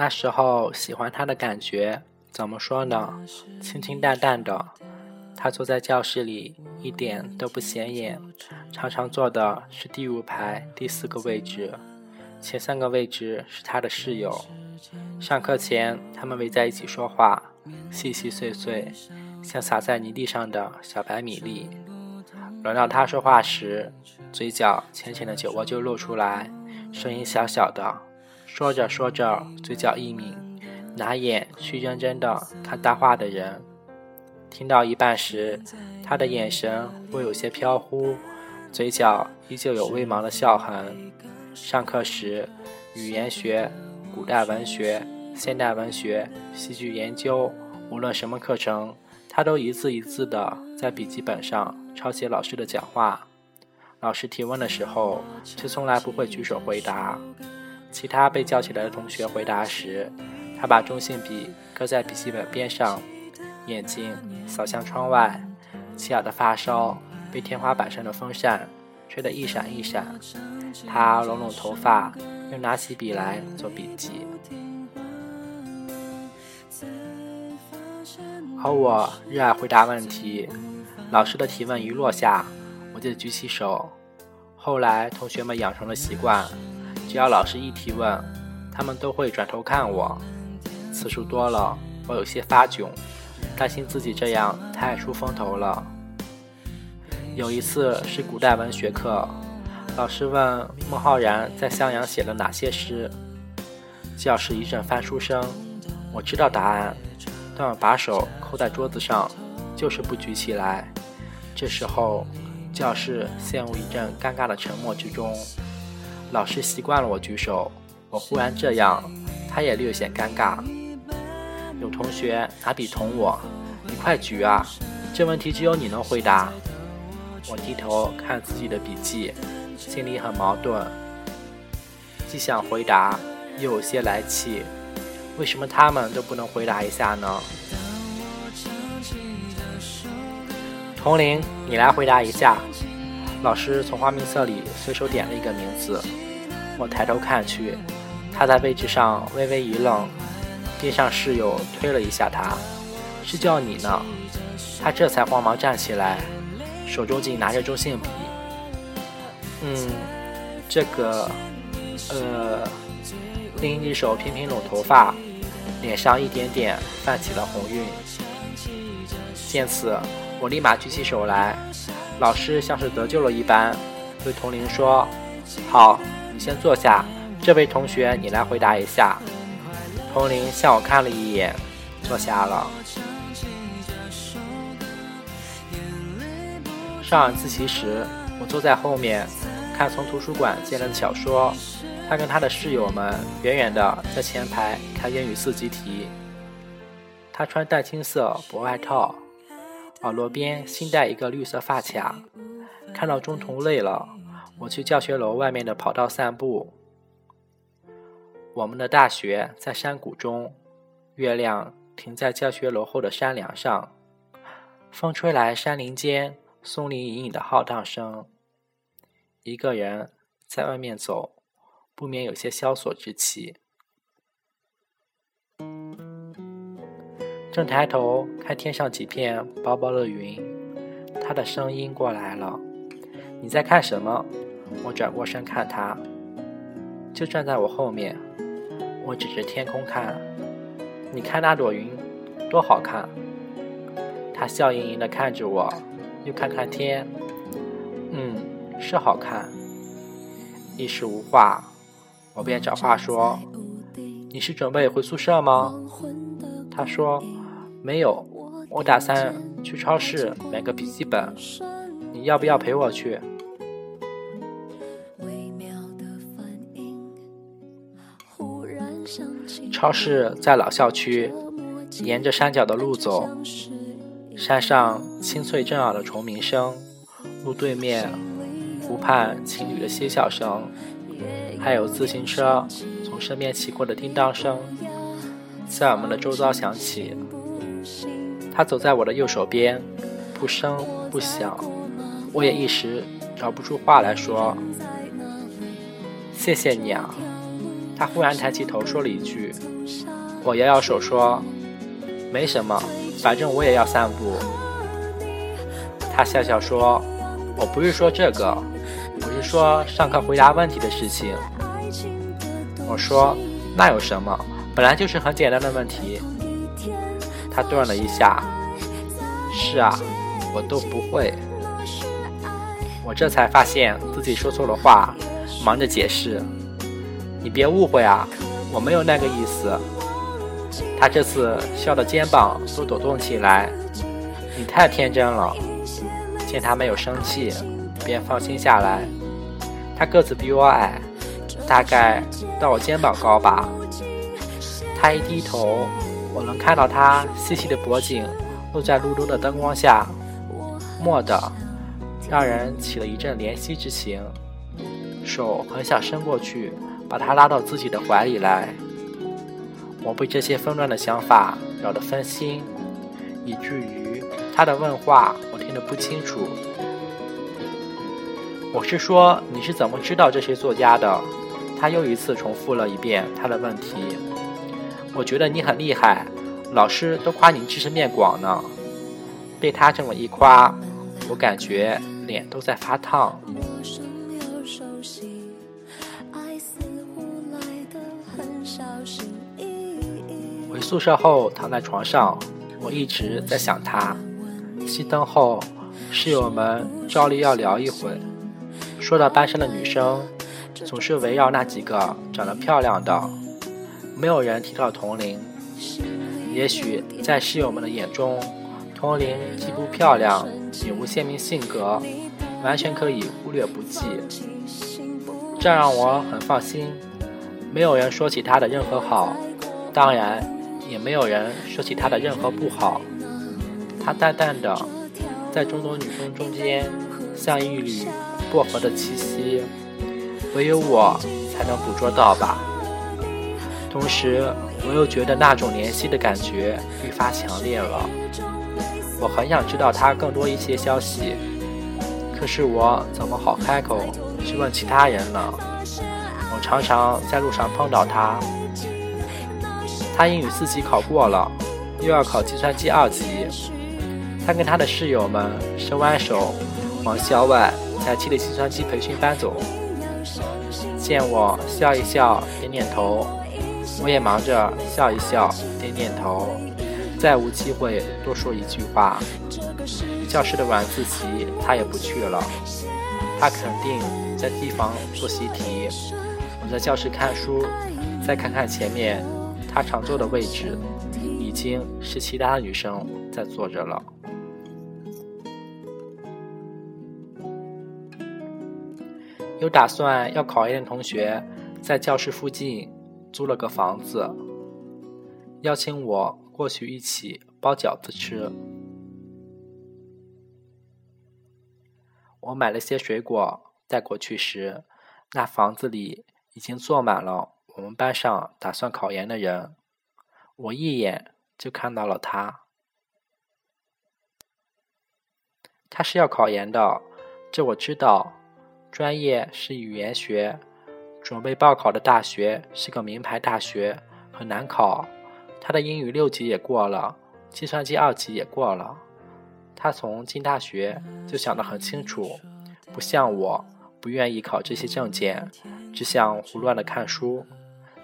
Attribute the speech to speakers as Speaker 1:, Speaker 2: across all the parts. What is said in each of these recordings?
Speaker 1: 那时候喜欢他的感觉，怎么说呢？清清淡淡的。他坐在教室里，一点都不显眼，常常坐的是第五排第四个位置，前三个位置是他的室友。上课前，他们围在一起说话，细细碎碎，像撒在泥地上的小白米粒。轮到他说话时，嘴角浅浅的酒窝就露出来，声音小小的。说着说着，嘴角一抿，拿眼去认真的看搭话的人。听到一半时，他的眼神会有些飘忽，嘴角依旧有微茫的笑痕。上课时，语言学、古代文学、现代文学、戏剧研究，无论什么课程，他都一字一字的在笔记本上抄写老师的讲话。老师提问的时候，却从来不会举手回答。其他被叫起来的同学回答时，他把中性笔搁在笔记本边上，眼睛扫向窗外，齐耳的发梢被天花板上的风扇吹得一闪一闪。他拢拢头发，又拿起笔来做笔记。而我热爱回答问题，老师的提问一落下，我就举起手。后来同学们养成了习惯。只要老师一提问，他们都会转头看我。次数多了，我有些发窘，担心自己这样太出风头了。有一次是古代文学课，老师问孟浩然在襄阳写了哪些诗，教室一阵翻书声。我知道答案，但我把手扣在桌子上，就是不举起来。这时候，教室陷入一阵尴尬的沉默之中。老师习惯了我举手，我忽然这样，他也略显尴尬。有同学拿笔捅我：“你快举啊，这问题只有你能回答。”我低头看自己的笔记，心里很矛盾，既想回答，又有些来气。为什么他们都不能回答一下呢？童玲，你来回答一下。老师从花名册里随手点了一个名字，我抬头看去，他在位置上微微一愣，边上室友推了一下他，是叫你呢。他这才慌忙站起来，手中竟拿着中性笔。嗯，这个，呃，另一只手频频拢头发，脸上一点点泛起了红晕。见此，我立马举起手来。老师像是得救了一般，对童玲说：“好，你先坐下。这位同学，你来回答一下。”童玲向我看了一眼，坐下了。上晚自习时，我坐在后面看从图书馆借来的小说，他跟他的室友们远远的在前排看英语四级题。他穿淡青色薄外套。耳朵边新戴一个绿色发卡。看到中童累了，我去教学楼外面的跑道散步。我们的大学在山谷中，月亮停在教学楼后的山梁上，风吹来山林间松林隐隐的浩荡声。一个人在外面走，不免有些萧索之气。正抬头看天上几片薄薄的云，他的声音过来了：“你在看什么？”我转过身看他，就站在我后面。我指着天空看：“你看那朵云，多好看！”他笑盈盈地看着我，又看看天：“嗯，是好看。”一时无话，我便找话说：“你是准备回宿舍吗？”他说。没有，我打算去超市买个笔记本，你要不要陪我去？超市在老校区，沿着山脚的路走，山上清脆震耳的虫鸣声，路对面湖畔情侣的嬉笑声，还有自行车从身边骑过的叮当声，在我们的周遭响起。他走在我的右手边，不声不响，我也一时找不出话来说。谢谢你啊，他忽然抬起头说了一句：“我摇摇手说，没什么，反正我也要散步。”他笑笑说：“我不是说这个，我是说上课回答问题的事情。”我说：“那有什么？本来就是很简单的问题。”他顿了一下：“是啊，我都不会。”我这才发现自己说错了话，忙着解释：“你别误会啊，我没有那个意思。”他这次笑的肩膀都抖动起来：“你太天真了。”见他没有生气，便放心下来。他个子比我矮，大概到我肩膀高吧。他一低头，我能看到他细细的脖颈露在路灯的灯光下，蓦地让人起了一阵怜惜之情，手很想伸过去把他拉到自己的怀里来。我被这些纷乱的想法扰得分心，以至于他的问话我。听得不清楚，我是说你是怎么知道这些作家的？他又一次重复了一遍他的问题。我觉得你很厉害，老师都夸你知识面广呢。被他这么一夸，我感觉脸都在发烫。回宿舍后躺在床上，我一直在想他。熄灯后，室友们照例要聊一会。说到班上的女生，总是围绕那几个长得漂亮的，没有人提到童玲。也许在室友们的眼中，童玲既不漂亮，也无鲜明性格，完全可以忽略不计。这让我很放心。没有人说起她的任何好，当然，也没有人说起她的任何不好。她淡淡的，在众多女生中间，像一缕薄荷的气息，唯有我才能捕捉到吧。同时，我又觉得那种怜惜的感觉愈发强烈了。我很想知道他更多一些消息，可是我怎么好开口去问其他人呢？我常常在路上碰到他，他英语四级考过了，又要考计算机二级。他跟他的室友们手挽手往校外才气的计算机培训班走，见我笑一笑，点点头，我也忙着笑一笑，点点头，再无机会多说一句话。教室的晚自习他也不去了，他肯定在地方做习题。我在教室看书，再看看前面他常坐的位置，已经是其他女生在坐着了。有打算要考研的同学，在教室附近租了个房子，邀请我过去一起包饺子吃。我买了些水果带过去时，那房子里已经坐满了我们班上打算考研的人。我一眼就看到了他，他是要考研的，这我知道。专业是语言学，准备报考的大学是个名牌大学，很难考。他的英语六级也过了，计算机二级也过了。他从进大学就想得很清楚，不像我，不愿意考这些证件，只想胡乱的看书。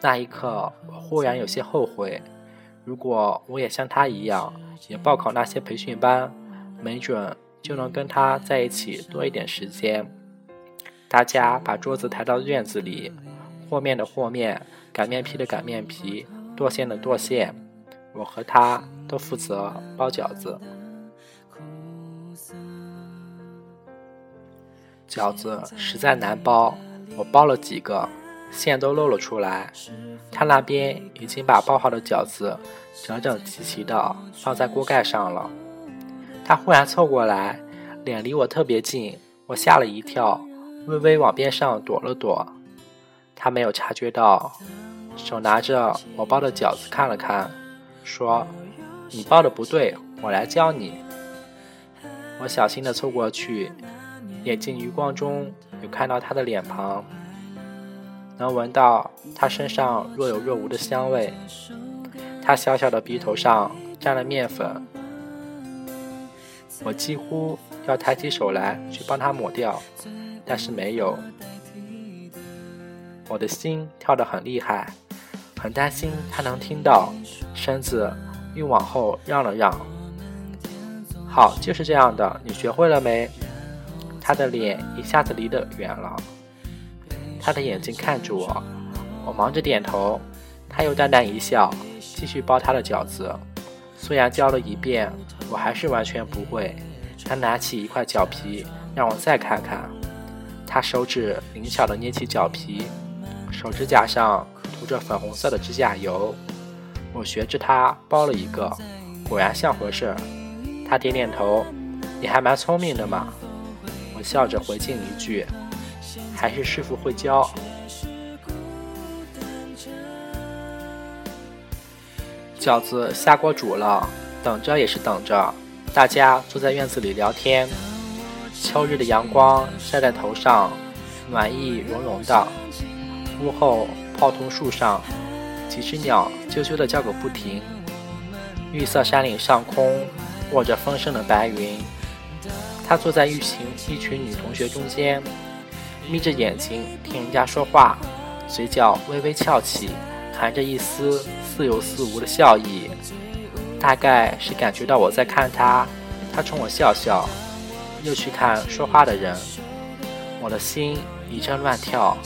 Speaker 1: 那一刻，我忽然有些后悔，如果我也像他一样，也报考那些培训班，没准就能跟他在一起多一点时间。大家把桌子抬到院子里，和面的和面，擀面皮的擀面皮，剁馅的剁馅。我和他都负责包饺子。饺子实在难包，我包了几个，馅都露了出来。他那边已经把包好的饺子整整齐齐的放在锅盖上了。他忽然凑过来，脸离我特别近，我吓了一跳。微微往边上躲了躲，他没有察觉到，手拿着我包的饺子看了看，说：“你包的不对，我来教你。”我小心地凑过去，眼睛余光中有看到他的脸庞，能闻到他身上若有若无的香味。他小小的鼻头上沾了面粉，我几乎要抬起手来去帮他抹掉，但是没有。我的心跳得很厉害，很担心她能听到，身子又往后让了让。好，就是这样的，你学会了没？他的脸一下子离得远了，他的眼睛看着我，我忙着点头，他又淡淡一笑，继续包他的饺子。虽然教了一遍，我还是完全不会。他拿起一块饺皮，让我再看看。他手指灵巧地捏起饺皮，手指甲上涂着粉红色的指甲油。我学着他包了一个，果然像回事。他点点头，你还蛮聪明的嘛。我笑着回敬一句：“还是师傅会教。”饺子下锅煮了，等着也是等着。大家坐在院子里聊天，秋日的阳光晒在头上，暖意融融的。屋后泡桐树上，几只鸟啾啾的叫个不停。绿色山岭上空，卧着丰盛的白云。他坐在一群一群女同学中间，眯着眼睛听人家说话，嘴角微微翘起，含着一丝似有似无的笑意。大概是感觉到我在看他，他冲我笑笑，又去看说话的人。我的心一阵乱跳，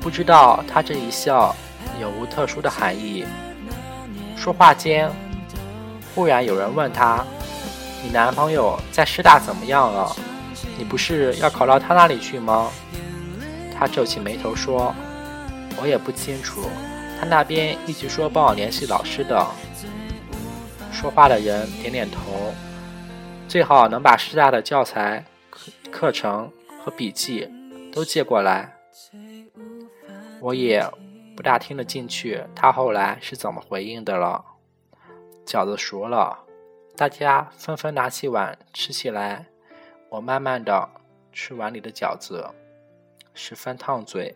Speaker 1: 不知道他这一笑有无特殊的含义。说话间，忽然有人问他。你男朋友在师大怎么样了？你不是要考到他那里去吗？他皱起眉头说：“我也不清楚，他那边一直说帮我联系老师的。”说话的人点点头，最好能把师大的教材、课课程和笔记都借过来。我也不大听得进去，他后来是怎么回应的了。饺子熟了。大家纷纷拿起碗吃起来，我慢慢的吃碗里的饺子，十分烫嘴，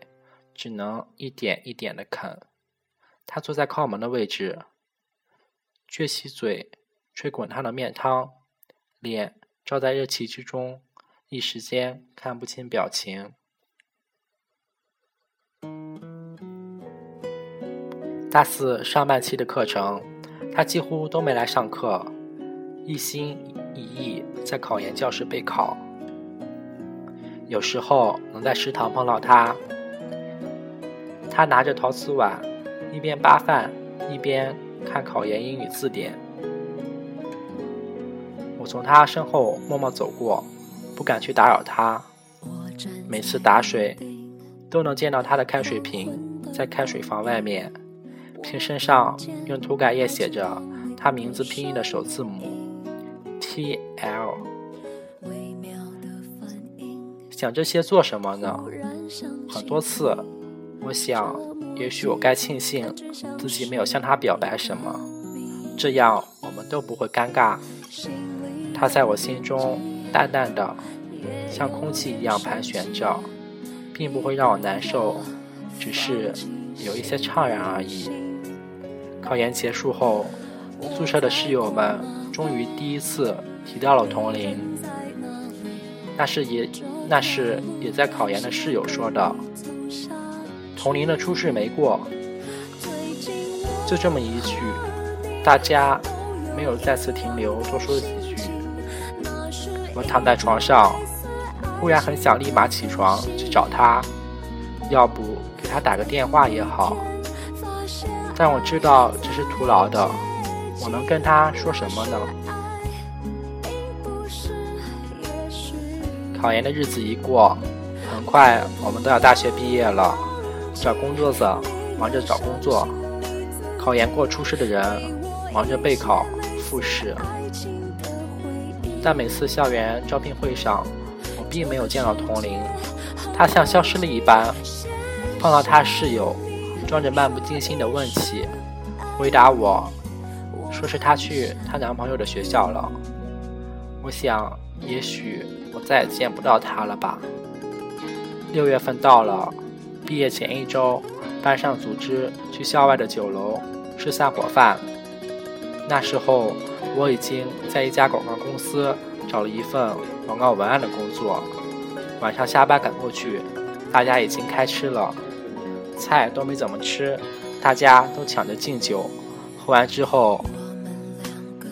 Speaker 1: 只能一点一点的啃。他坐在靠门的位置，撅起嘴吹滚烫的面汤，脸照在热气之中，一时间看不清表情。大四上半期的课程，他几乎都没来上课。一心一意在考研教室备考，有时候能在食堂碰到他，他拿着陶瓷碗，一边扒饭一边看考研英语字典。从他身后默默走过，不敢去打扰他。每次打水，都能见到他的开水瓶在开水房外面，瓶身上用涂改液写着他名字拼音的首字母。T L，想这些做什么呢？很多次，我想，也许我该庆幸自己没有向他表白什么，这样我们都不会尴尬。他在我心中淡淡的，像空气一样盘旋着，并不会让我难受，只是有一些怅然而已。考研结束后，宿舍的室友们。终于第一次提到了同龄，那是也那是也在考研的室友说的。同龄的初试没过，就这么一句，大家没有再次停留多说几。我躺在床上，忽然很想立马起床去找他，要不给他打个电话也好，但我知道这是徒劳的。我能跟他说什么呢？考研的日子一过，很快我们都要大学毕业了。找工作者忙着找工作，考研过初试的人忙着备考复试。但每次校园招聘会上，我并没有见到童玲，她像消失了一般。碰到她室友，装着漫不经心的问起，回答我。说是她去她男朋友的学校了，我想，也许我再也见不到她了吧。六月份到了，毕业前一周，班上组织去校外的酒楼吃散伙饭。那时候我已经在一家广告公司找了一份广告文案的工作。晚上下班赶过去，大家已经开吃了，菜都没怎么吃，大家都抢着敬酒。喝完之后，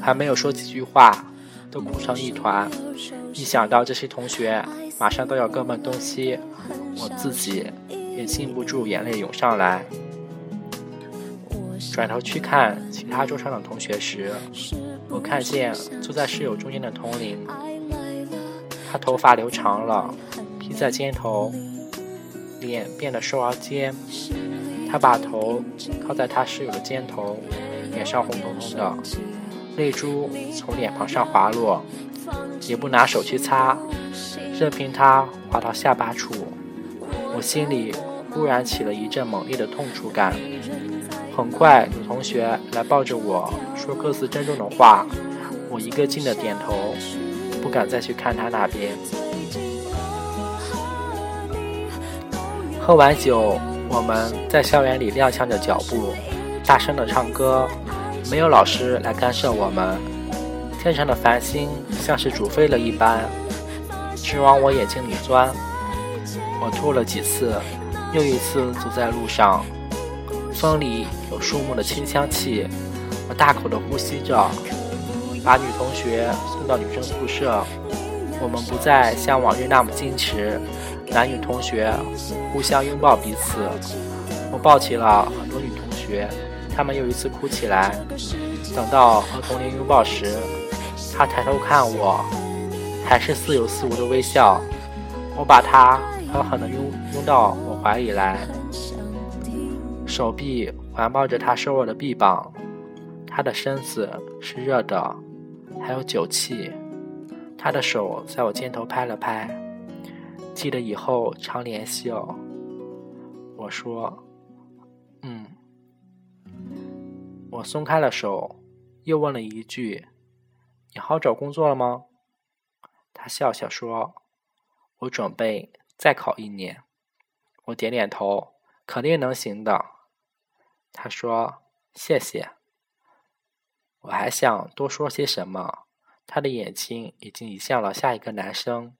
Speaker 1: 还没有说几句话，都哭成一团。一想到这些同学马上都要各奔东西，我自己也禁不住眼泪涌上来。转头去看其他桌上的同学时，我看见坐在室友中间的童林，他头发留长了，披在肩头，脸变得瘦而尖。他把头靠在他室友的肩头，脸上红彤彤的，泪珠从脸庞上滑落，也不拿手去擦，任凭它滑到下巴处。我心里忽然起了一阵猛烈的痛楚感。很快有同学来抱着我说各自珍重的话，我一个劲的点头，不敢再去看他那边。喝完酒，我们在校园里踉跄着脚步，大声的唱歌，没有老师来干涉我们。天上的繁星像是煮沸了一般，直往我眼睛里钻。我吐了几次，又一次走在路上。风里有树木的清香气，我大口的呼吸着，把女同学送到女生宿舍。我们不再像往日那么矜持，男女同学互相拥抱彼此。我抱起了很多女同学，她们又一次哭起来。等到和童年拥抱时，她抬头看我，还是似有似无的微笑。我把她狠狠地拥拥到我怀里来。手臂环抱着他瘦弱的臂膀，他的身子是热的，还有酒气。他的手在我肩头拍了拍，记得以后常联系哦。我说：“嗯。”我松开了手，又问了一句：“你好找工作了吗？”他笑笑说：“我准备再考一年。”我点点头，肯定能行的。他说：“谢谢。”我还想多说些什么，他的眼睛已经移向了下一个男生，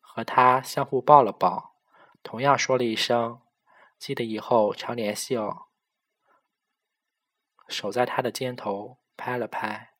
Speaker 1: 和他相互抱了抱，同样说了一声：“记得以后常联系哦。”手在他的肩头拍了拍。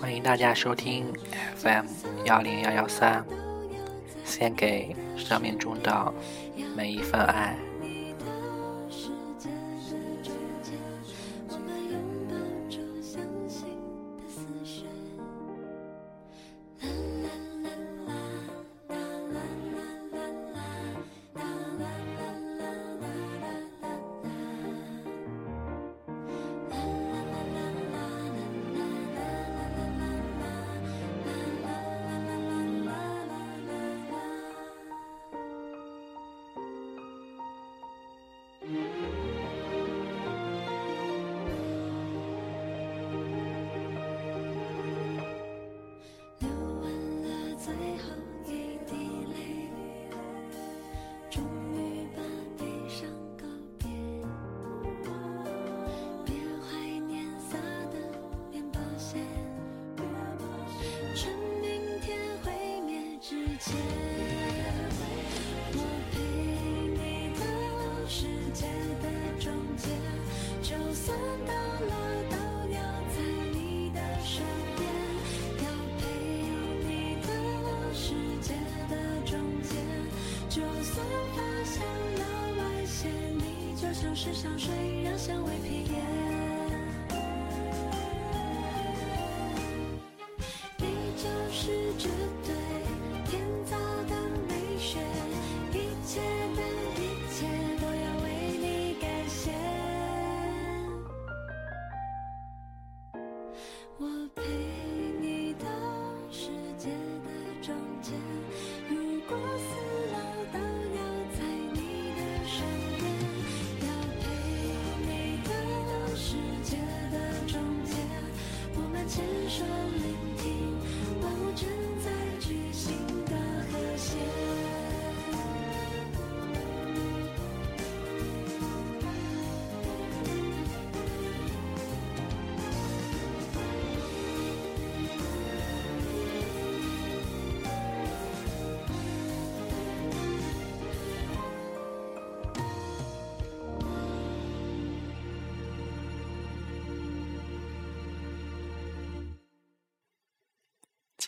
Speaker 1: 欢迎大家收听 FM 幺零幺幺三，献给生命中的每一份爱。
Speaker 2: 是香水让香味飘 shine.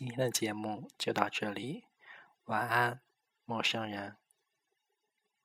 Speaker 1: 今天的节目就到这里晚安陌生人。